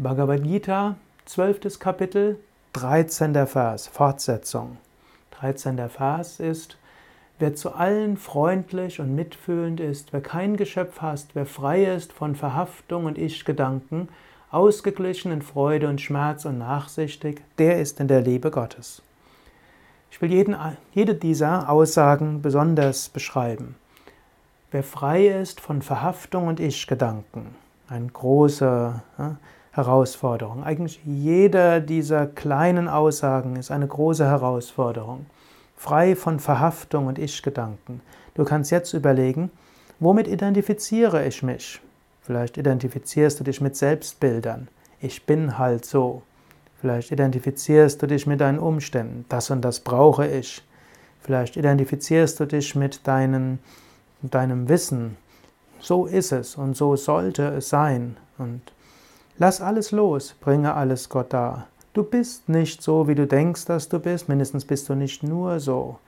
Bhagavad Gita, 12. Kapitel, 13. Vers, Fortsetzung. 13. Vers ist, wer zu allen freundlich und mitfühlend ist, wer kein Geschöpf hasst, wer frei ist von Verhaftung und Ich-Gedanken, ausgeglichen in Freude und Schmerz und nachsichtig, der ist in der Liebe Gottes. Ich will jeden, jede dieser Aussagen besonders beschreiben. Wer frei ist von Verhaftung und Ich-Gedanken, eine große ja, Herausforderung. Eigentlich jeder dieser kleinen Aussagen ist eine große Herausforderung. Frei von Verhaftung und Ich-Gedanken. Du kannst jetzt überlegen, womit identifiziere ich mich? Vielleicht identifizierst du dich mit Selbstbildern. Ich bin halt so. Vielleicht identifizierst du dich mit deinen Umständen. Das und das brauche ich. Vielleicht identifizierst du dich mit deinen, deinem Wissen. So ist es und so sollte es sein. Und Lass alles los, bringe alles Gott dar. Du bist nicht so, wie du denkst, dass du bist, mindestens bist du nicht nur so.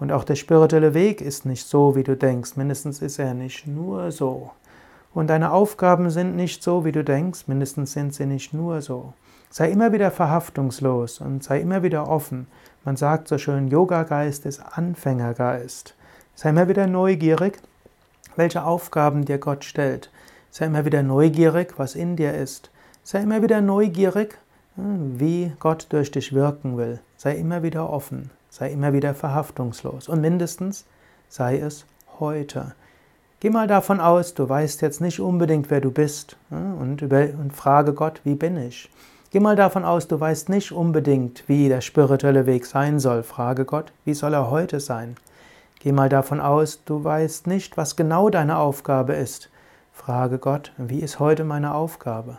Und auch der spirituelle Weg ist nicht so, wie du denkst, mindestens ist er nicht nur so. Und deine Aufgaben sind nicht so, wie du denkst, mindestens sind sie nicht nur so. Sei immer wieder verhaftungslos und sei immer wieder offen. Man sagt so schön, Yoga-Geist ist Anfängergeist. Sei immer wieder neugierig, welche Aufgaben dir Gott stellt. Sei immer wieder neugierig, was in dir ist. Sei immer wieder neugierig, hm, wie Gott durch dich wirken will. Sei immer wieder offen. Sei immer wieder verhaftungslos. Und mindestens sei es heute. Geh mal davon aus, du weißt jetzt nicht unbedingt, wer du bist. Hm, und, über, und frage Gott, wie bin ich? Geh mal davon aus, du weißt nicht unbedingt, wie der spirituelle Weg sein soll. Frage Gott, wie soll er heute sein? Geh mal davon aus, du weißt nicht, was genau deine Aufgabe ist. Frage Gott, wie ist heute meine Aufgabe?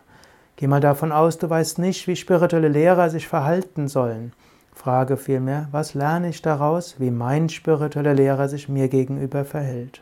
Geh mal davon aus, du weißt nicht, wie spirituelle Lehrer sich verhalten sollen. Frage vielmehr, was lerne ich daraus, wie mein spiritueller Lehrer sich mir gegenüber verhält?